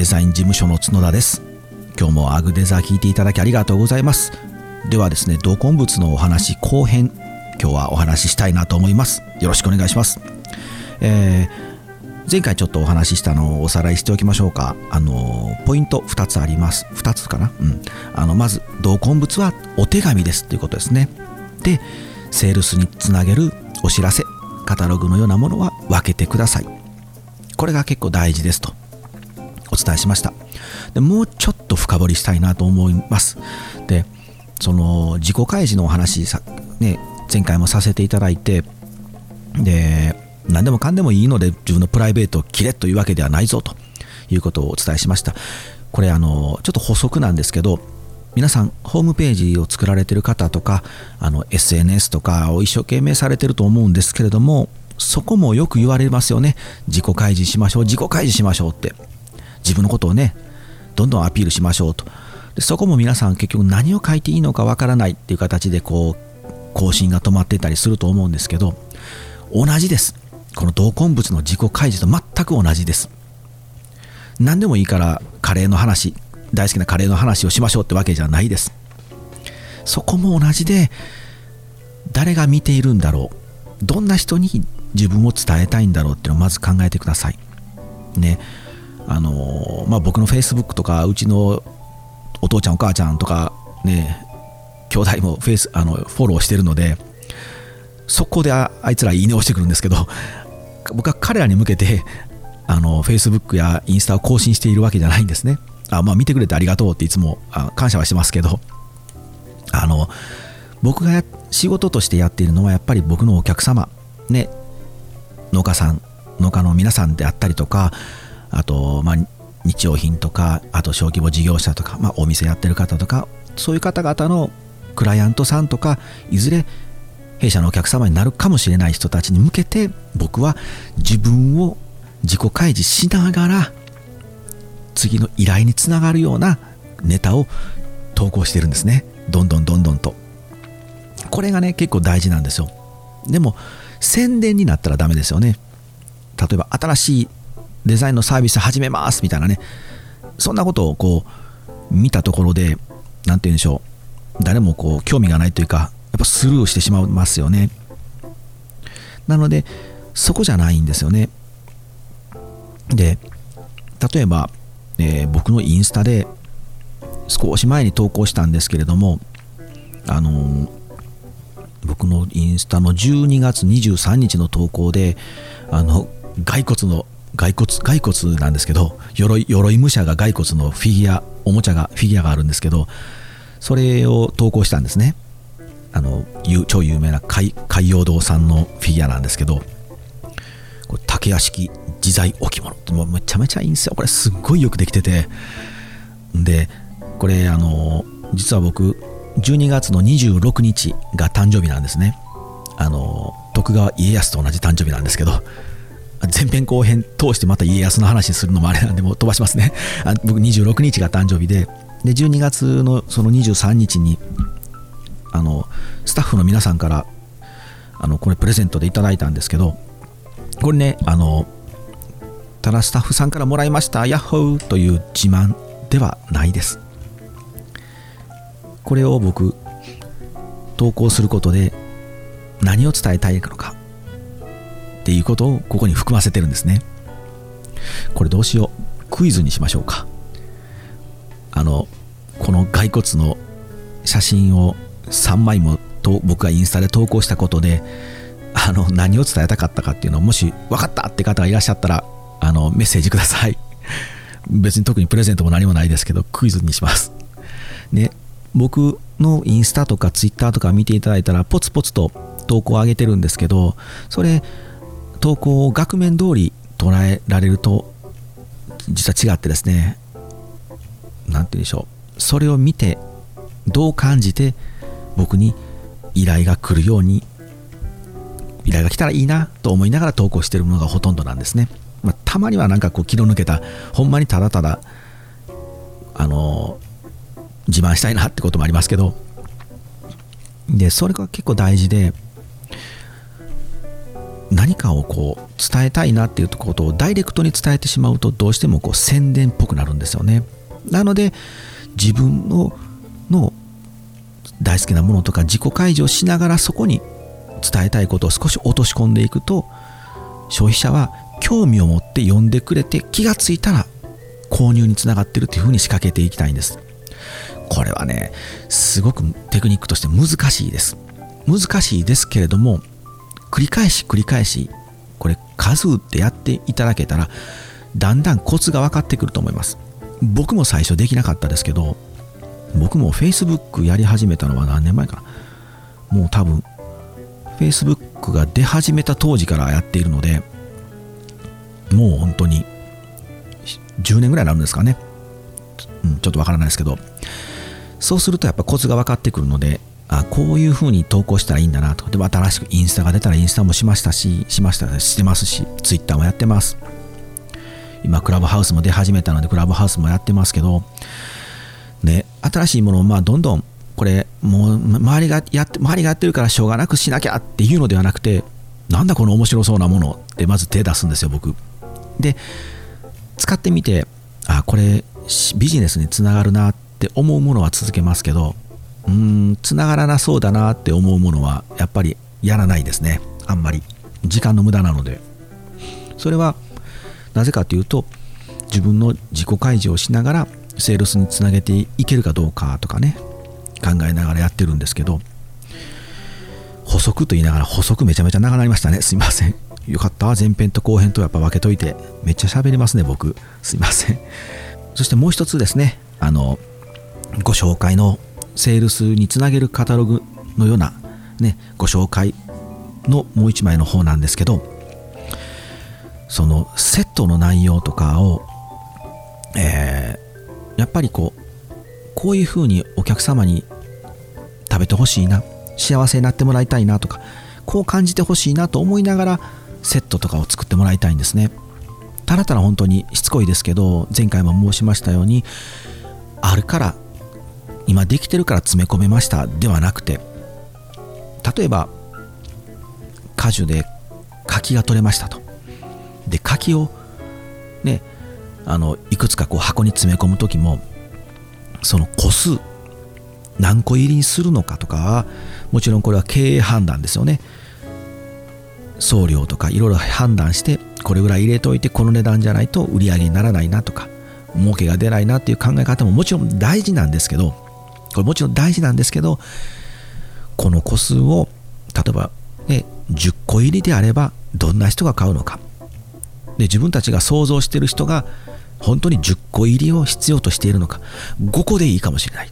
デザイン事務所の角田です今日もアグデザー聞いていただきありがとうございますではですね同梱物のお話後編今日はお話ししたいなと思いますよろしくお願いしますえー前回ちょっとお話ししたのをおさらいしておきましょうか。あの、ポイント2つあります。2つかな？うん。あの、まず、同梱物はお手紙ですということですね。で、セールスにつなげるお知らせ、カタログのようなものは分けてください。これが結構大事ですとお伝えしました。でもうちょっと深掘りしたいなと思います。で、その自己開示のお話さ、ね、前回もさせていただいて、で、何でもかんでもいいので自分のプライベートを切れというわけではないぞということをお伝えしました。これあのちょっと補足なんですけど皆さんホームページを作られてる方とかあの SNS とかを一生懸命されてると思うんですけれどもそこもよく言われますよね自己開示しましょう自己開示しましょうって自分のことをねどんどんアピールしましょうと。でそこも皆さん結局何を書いていいのかわからないっていう形でこう更新が止まってたりすると思うんですけど同じです。この同梱物の自己開示と全く同じです。何でもいいからカレーの話大好きなカレーの話をしましょうってわけじゃないです。そこも同じで誰が見ているんだろう。どんな人に自分を伝えたいんだろうっていうのをまず考えてください。ね。あのまあ僕の Facebook とかうちのお父ちゃんお母ちゃんとかね兄弟もフェイスあのフォローしてるのでそこであいつらいいねをしてくるんですけど 僕は彼らに向けてあの Facebook やインスタを更新しているわけじゃないんですね。あまあ見てくれてありがとうっていつもあ感謝はしてますけどあの僕が仕事としてやっているのはやっぱり僕のお客様ね農家さん農家の皆さんであったりとかあとまあ日用品とかあと小規模事業者とか、まあ、お店やってる方とかそういう方々のクライアントさんとかいずれ弊社のお客様になるかもしれない人たちに向けて僕は自分を自己開示しながら次の依頼につながるようなネタを投稿してるんですね。どんどんどんどんと。これがね結構大事なんですよ。でも宣伝になったらダメですよね。例えば新しいデザインのサービス始めますみたいなねそんなことをこう見たところで何て言うんでしょう誰もこう興味がないというかやっぱスルーしてしまいますよね。なので、そこじゃないんですよね。で、例えば、えー、僕のインスタで少し前に投稿したんですけれども、あのー、僕のインスタの12月23日の投稿で、あの、骸骨の、骸骨、骸骨なんですけど、鎧、鎧武者が骸骨のフィギュア、おもちゃが、フィギュアがあるんですけど、それを投稿したんですね。あの超有名な海洋堂さんのフィギュアなんですけどこれ竹屋敷自在置物。ってもうめちゃめちゃいいんですよ。これすっごいよくできてて。でこれあの実は僕12月の26日が誕生日なんですね。あの徳川家康と同じ誕生日なんですけど前編後編通してまた家康の話するのもあれなんでもう飛ばしますね。あ僕26日が誕生日でで12月のその23日にあのスタッフの皆さんからあのこれプレゼントでいただいたんですけどこれねあのただスタッフさんからもらいましたヤッホーという自慢ではないです。これを僕投稿することで何を伝えたいのか。っていうことをここに含ませてるんですね。これどうしよう。クイズにしましょうか。あのこの骸骨の写真を3枚もと僕がインスタで投稿したことであの何を伝えたかったかっていうのをもし分かったって方がいらっしゃったらあのメッセージください。別に特にプレゼントも何もないですけどクイズにします。ね僕のインスタとかツイッターとか見ていただいたらポツポツと投稿を上げてるんですけどそれ投稿を額面通り捉えられると実は違ってですね何て言うんでしょう。それを見てどう感じて僕に依頼が来るように依頼が来たらいいなと思いながら投稿してるものがほとんどなんですね、まあ、たまにはなんかこう気の抜けたほんまにただただあの自慢したいなってこともありますけど。でそれが結構大事で何かをこう伝えたいなっていうことをダイレクトに伝えてしまうとどうしてもこう宣伝っぽくなるんですよね。なので自分のの大好きなものとか自己開示をしながらそこに伝えたいことを少し落とし込んでいくと消費者は興味を持って読んでくれて気がついたら購入につながってるっていうふうに仕掛けていきたいんです。これはねすごくテクニックとして難しいです。難しいですけれども繰り返し繰り返しこれ数打ってやっていただけたらだんだんコツが分かってくると思います。僕も最初できなかったですけど僕も Facebook やり始めたのは何年前かな。もう多分 Facebook が出始めた当時からやっているのでもう本当に10年ぐらいになるんですかね、うん、ちょっとわからないですけど。そうするとやっぱコツが分かってくるのであこういう風に投稿したらいいんだなと。で新しくインスタが出たらインスタもしましたししましたしてますしツイッターもやってます。今クラブハウスも出始めたのでクラブハウスもやってますけどね新しいものをまあどんどんこれもう周りがやって周りがやってるからしょうがなくしなきゃっていうのではなくてなんだこの面白そうなものってまず手出すんですよ僕。で使ってみてあこれビジネスにつながるなって思うものは続けますけどうんつながらなそうだなって思うものはやっぱりやらないですね。あんまり。時間の無駄なので。それはなぜかというと自分の自己開示をしながらセールスにつなげていけるかどうかとかね考えながらやってるんですけど補足と言いながら補足めちゃめちゃ長くなりましたね。すいません。よかった。前編と後編とやっぱ分けといてめっちゃ喋りますね僕。すいません。そしてもう一つですね。あのご紹介のセールスにつなげるカタログのようなねご紹介のもう一枚の方なんですけどそのセットの内容とかを、えー、やっぱりこうこういうふうにお客様に食べてほしいな幸せになってもらいたいなとかこう感じてほしいなと思いながらセットとかを作ってもらいたいんですね。ただただ本当にしつこいですけど前回も申しましたようにあるから今できてるから詰め込めましたではなくて例えば果樹で柿が取れましたと。で柿をねあのいくつかこう箱に詰め込む時もその個数何個入りにするのかとかもちろんこれは経営判断ですよね。送料とかいろいろ判断してこれぐらい入れといてこの値段じゃないと売り上げにならないなとか儲けが出ないなっていう考え方ももちろん大事なんですけどこれもちろん大事なんですけどこの個数を例えば、ね、10個入りであればどんな人が買うのか。で自分たちが想像している人が本当に10個入りを必要としているのか。5個でいいかもしれない、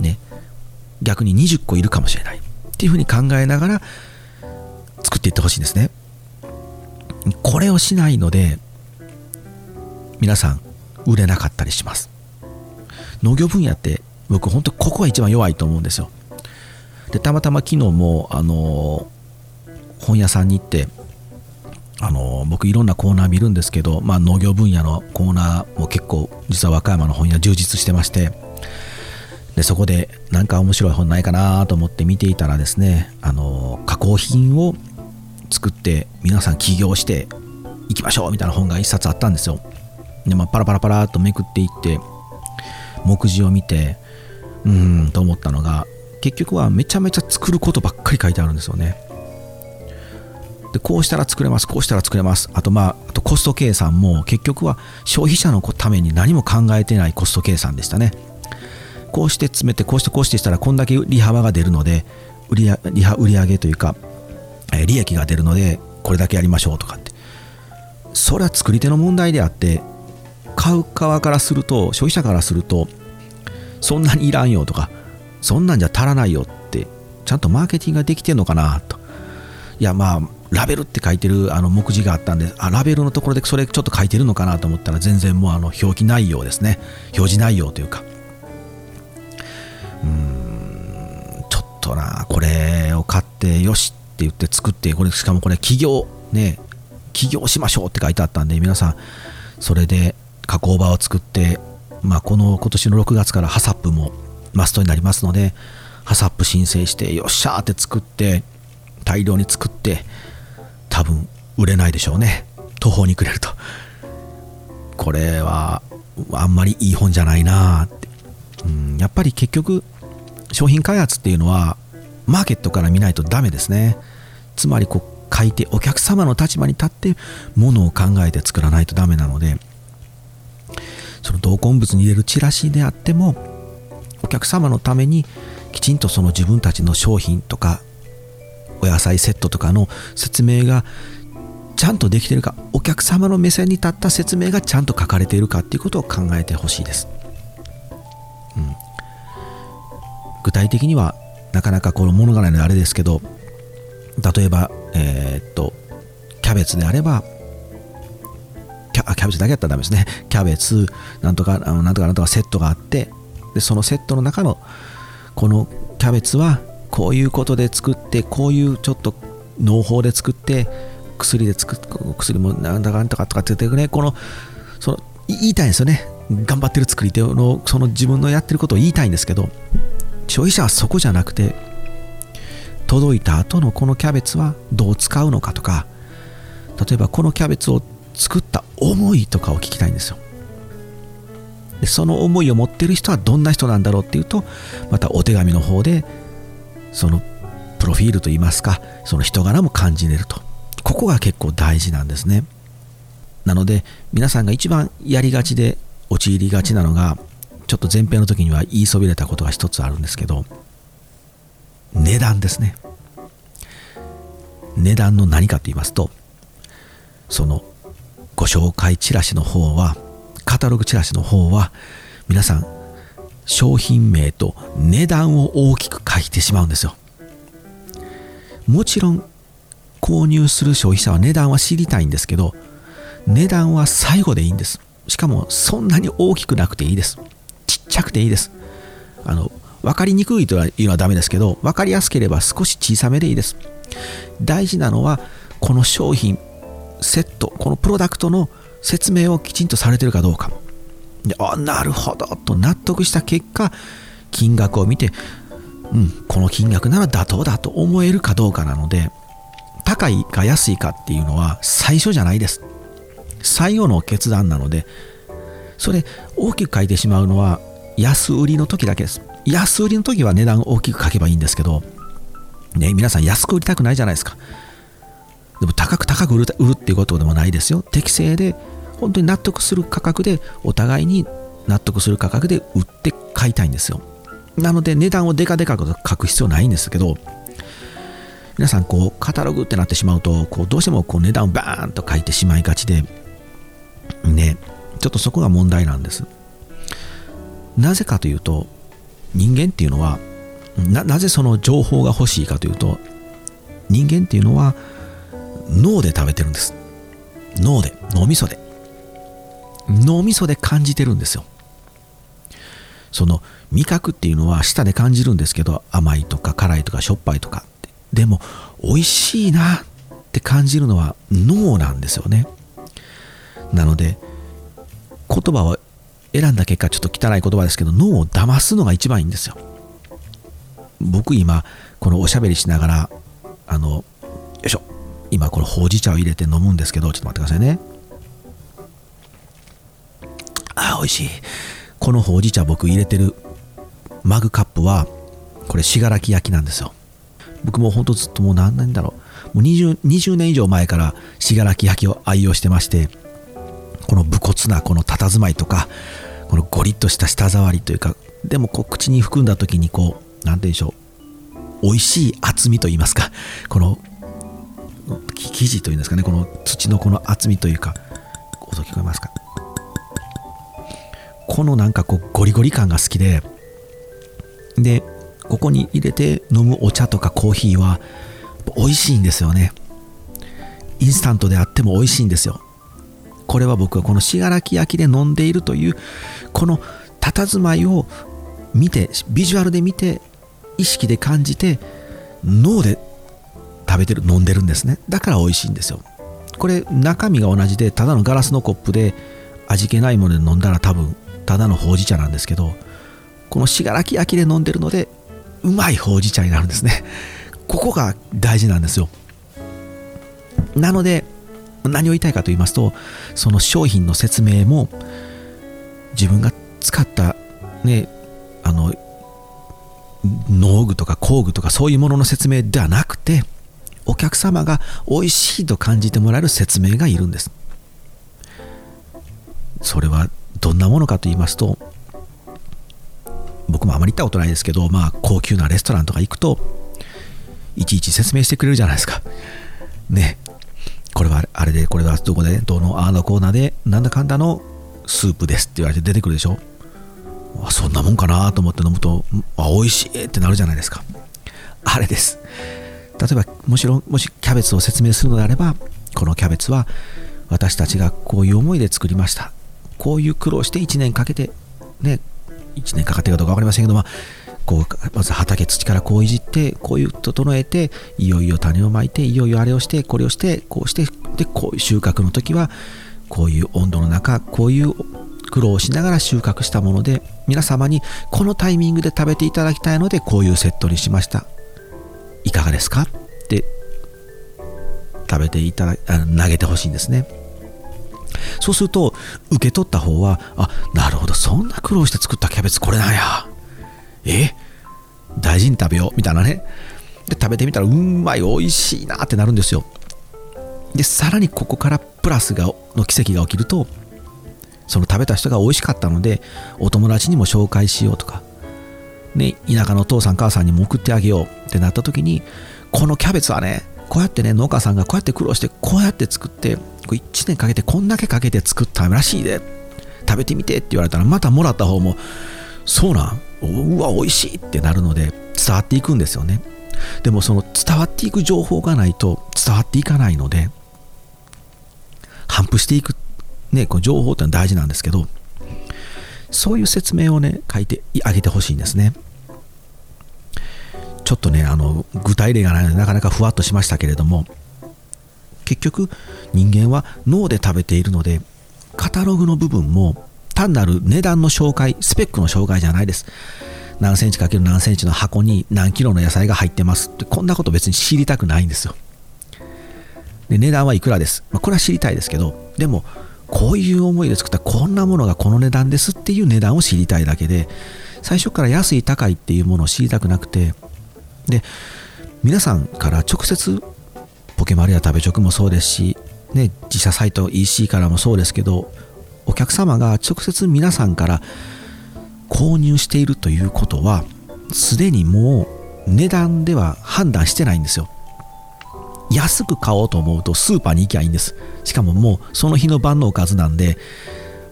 ね、逆に20個いるかもしれない。っていうふうに考えながら作っていってほしいんですね。これをしないので皆さん売れなかったりします。農業分野って僕本当ここが一番弱いと思うんですよ。でたまたま昨日もあの本屋さんに行ってあの僕いろんなコーナー見るんですけど、まあ、農業分野のコーナーも結構実は和歌山の本屋充実してましてでそこで何か面白い本ないかなと思って見ていたらですねあの加工品を作って皆さん起業していきましょうみたいな本が一冊あったんですよ。で、まあ、パラパラパラとめくっていって目次を見てうーんと思ったのが結局はめちゃめちゃ作ることばっかり書いてあるんですよね。でこうしたら作れますこうしたら作れます。あとまああとコスト計算も結局は消費者のために何も考えてないコスト計算でしたね。こうして詰めてこうしてこうしてしたらこんだけ利幅が出るので売り売り上げというか利益が出るのでこれだけやりましょうとかって。それは作り手の問題であって買う側からすると消費者からするとそんなにいらんよとかそんなんじゃ足らないよってちゃんとマーケティングができてんのかなと。いやまあラベルって書いてるあの目次があったんであラベルのところでそれちょっと書いてるのかなと思ったら全然もうあの表記内容ですね。表示内容というか。うーんちょっとなこれを買ってよしって言って作ってこれしかもこれ企業ね起業しましょうって書いてあったんで皆さんそれで加工場を作ってまあこの今年の6月からハサップもマストになりますのでハサップ申請してよっしゃーって作って大量に作って多分売れないでしょうね。途方に暮れると。これはあんまりいい本じゃないなって、うん、やっぱり結局商品開発っていうのはマーケットから見ないとダメですね。つまりこう書いてお客様の立場に立ってものを考えて作らないとダメなのでその同梱物に入れるチラシであってもお客様のためにきちんとその自分たちの商品とかお野菜セットとかの説明がちゃんとできてるかお客様の目線に立った説明がちゃんと書かれているかっていうことを考えてほしいです、うん、具体的にはなかなかこの物語のあれですけど例えばえー、っとキャベツであればキャキャベツだけやったらダメですね。キャベツなんとかあのなんとかなんとかセットがあってでそのセットの中のこのキャベツはこういうことで作ってこういうちょっと農法で作って薬で作っ薬もなんだかんとかとかって言ってねこのその言いたいんですよね。頑張ってる作り手のその自分のやってることを言いたいんですけど消費者はそこじゃなくて届いた後のこのキャベツはどう使うのかとか例えばこのキャベツを作った思いとかを聞きたいんですよ。でその思いを持ってる人はどんな人なんだろうっていうとまたお手紙の方でそのプロフィールといいますかその人柄も感じれると。ここが結構大事なんですね。なので皆さんが一番やりがちで陥りがちなのがちょっと前編の時には言いそびれたことが一つあるんですけど値段ですね。値段の何かと言いますとそのご紹介チラシの方はカタログチラシの方は皆さん商品名と値段を大きく書いてしまうんですよ。もちろん購入する消費者は値段は知りたいんですけど値段は最後でいいんです。しかもそんなに大きくなくていいです。ちっちゃくていいです。あの分かりにくいというのはダメですけど分かりやすければ少し小さめでいいです。大事なのはこの商品セットこのプロダクトの説明をきちんとされてるかどうか。であなるほどと納得した結果金額を見てうんこの金額なら妥当だと思えるかどうかなので高いか安いかっていうのは最初じゃないです。最後の決断なのでそれ大きく書いてしまうのは安売りの時だけです。安売りの時は値段を大きく書けばいいんですけどね皆さん安く売りたくないじゃないですか。でも高く高く売る売るっていうことでもないですよ。適正で本当に納得する価格でお互いに納得する価格で売って買いたいんですよ。なので値段をデカデカと書く必要ないんですけど皆さんこうカタログってなってしまうとこうどうしてもこう値段をバーンと書いてしまいがちでねちょっとそこが問題なんです。なぜかというと人間っていうのはなぜその情報が欲しいかというと人間っていうのは脳で食べてるんです。脳で脳みそで。脳みそで感じてるんですよ。その味覚っていうのは舌で感じるんですけど甘いとか辛いとかしょっぱいとか。でも美味しいなって感じるのは脳なんですよね。なので言葉を選んだ結果ちょっと汚い言葉ですけど脳を騙すのが一番いいんですよ。僕今このおしゃべりしながらあのよいしょ。今このほうじ茶を入れて飲むんですけどちょっと待ってくださいね。あ美味しい。このほうじ茶僕入れてるマグカップはこれ信楽焼なんですよ。僕もほんとずっともう何年だろう。もう 20, 20年以上前から信楽焼を愛用してましてこの武骨なこの佇まいとかこのゴリッとした舌触りというかでもこう口に含んだ時にこう何て言うんでしょう。美味しい厚みと言いますかこの生地というんですかねこの土のこの厚みというか音聞こえますか？このなんかこうゴリゴリ感が好きででここに入れて飲むお茶とかコーヒーは美味しいんですよね。インスタントであっても美味しいんですよ。これは僕はこの信楽焼で飲んでいるというこの佇まいを見てビジュアルで見て意識で感じて脳で食べてる飲んでるんですね。だから美味しいんですよ。これ中身が同じでただのガラスのコップで味気ないもので飲んだら多分ただのほうじ茶なんですけどこの信楽焼で飲んでるのでうまいほうじ茶になるんですね。ここが大事なんですよ。なので何を言いたいかと言いますとその商品の説明も自分が使ったねあの農具とか工具とかそういうものの説明ではなくてお客様が美味しいと感じてもらえる説明がいるんです。それはどんなものかと言いますと僕もあまり行ったことないですけどまあ高級なレストランとか行くといちいち説明してくれるじゃないですか。ね。これはあれでこれはどこでどのあのコーナーでなんだかんだのスープですって言われて出てくるでしょ。そんなもんかなと思って飲むとあ美味しいってなるじゃないですか。あれです。例えばもちろんもしキャベツを説明するのであればこのキャベツは私たちがこういう思いで作りました。こういう苦労して1年かけてね1年かかってるかどうか分かりませんけどもこうまず畑土からこういじってこういう整えていよいよ種をまいていよいよあれをしてこれをしてこうしてでこういう収穫の時はこういう温度の中こういう苦労をしながら収穫したもので皆様にこのタイミングで食べていただきたいのでこういうセットにしました。いかがですか？って食べていただ投げてほしいんですね。そうすると受け取った方はあなるほどそんな苦労して作ったキャベツこれなんや。え？大事に食べよう。みたいなね。で食べてみたらうんまい美味しいなってなるんですよ。でさらにここからプラスがの奇跡が起きるとその食べた人が美味しかったのでお友達にも紹介しようとか、ね、田舎のお父さん母さんにも送ってあげようってなった時にこのキャベツはねこうやってね農家さんがこうやって苦労してこうやって作って1年かけてこんだけかけて作ったらしいで食べてみてって言われたらまたもらった方もそうなんうわ美味しいってなるので伝わっていくんですよね。でもその伝わっていく情報がないと伝わっていかないので反復していく、ね、この情報ってのは大事なんですけどそういう説明をね書いてあげてほしいんですね。ちょっとねあの具体例がないのでなかなかふわっとしましたけれども結局人間は脳で食べているのでカタログの部分も単なる値段の紹介スペックの紹介じゃないです。何センチかける何センチの箱に何キロの野菜が入ってますってこんなこと別に知りたくないんですよ。で値段はいくらです、まあ、これは知りたいですけどでもこういう思いで作ったこんなものがこの値段ですっていう値段を知りたいだけで最初から安い高いっていうものを知りたくなくてで皆さんから直接ポケマルや食べチョクもそうですし、ね、自社サイト EC からもそうですけどお客様が直接皆さんから購入しているということはすでにもう値段では判断してないんですよ。安く買おうと思うとスーパーに行きゃいいんです。しかももうその日の晩のおかずなんで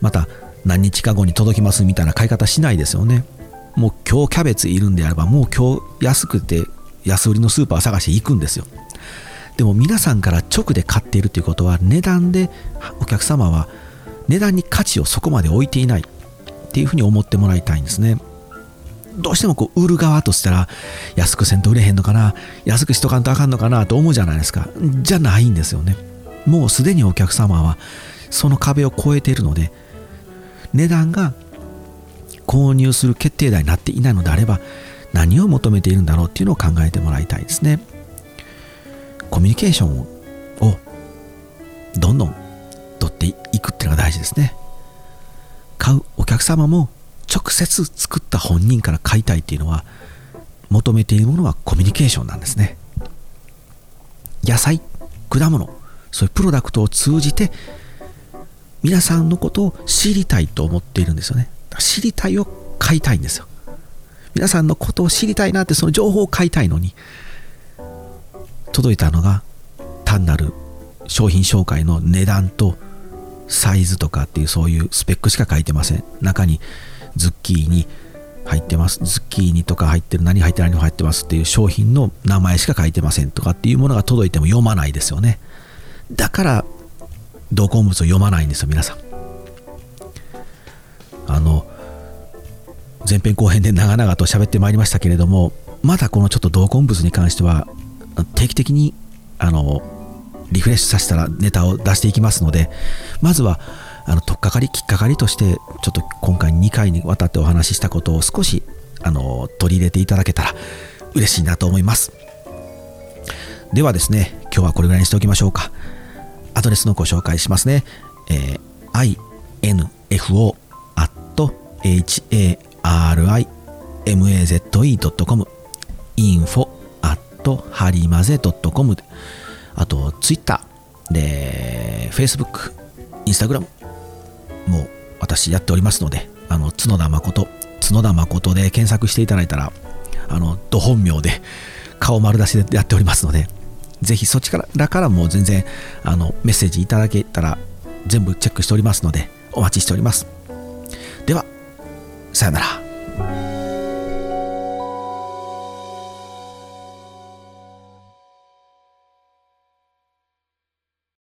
また何日か後に届きますみたいな買い方しないですよね。もう今日キャベツいるんであればもう今日安くて安売りのスーパー探して行くんですよ。でも皆さんから直で買っているということは値段でお客様は値段に価値をそこまで置いていないっていうふうに思ってもらいたいんですね。どうしてもこう売る側としたら安くせんと売れへんのかな安くしとかんとあかんのかなと思うじゃないですか。じゃないんですよね。もうすでにお客様はその壁を越えているので値段が購入する決定打になっていないのであれば何を求めているんだろうっていうのを考えてもらいたいですね。コミュニケーションをどんどん取っていくっていうのが大事ですね。買うお客様も直接作った本人から買いたいっていうのは求めているものはコミュニケーションなんですね。野菜果物そういうプロダクトを通じて皆さんのことを知りたいと思っているんですよね。知りたいを買いたいんですよ。皆さんのことを知りたいなってその情報を買いたいのに届いたのが単なる商品紹介の値段とサイズとかっていうそういうスペックしか書いてません。中にズッキーニ入ってます。ズッキーニとか入ってる何入って何入ってますっていう商品の名前しか書いてませんとかっていうものが届いても読まないですよね。だから同梱物を読まないんですよ皆さん。あの前編後編で長々と喋ってまいりましたけれどもまだこのちょっと同梱物に関しては定期的にあのリフレッシュさせたらネタを出していきますのでまずはあの取っかかりきっかかりとしてちょっと今回2回にわたってお話ししたことを少しあの取り入れていただけたら嬉しいなと思います。ではですね、今日はこれぐらいにしておきましょうか。アドレスのご紹介しますね。えー、info harimaze.com info harimaze.com あと、Twitter で、Facebook、Instagram もう私やっておりますので、あの、角田誠、角田誠で検索していただいたら、あの、ど本名で顔丸出しでやっておりますので、ぜひそちらからも全然あのメッセージいただけたら全部チェックしておりますのでお待ちしております。では、さよなら。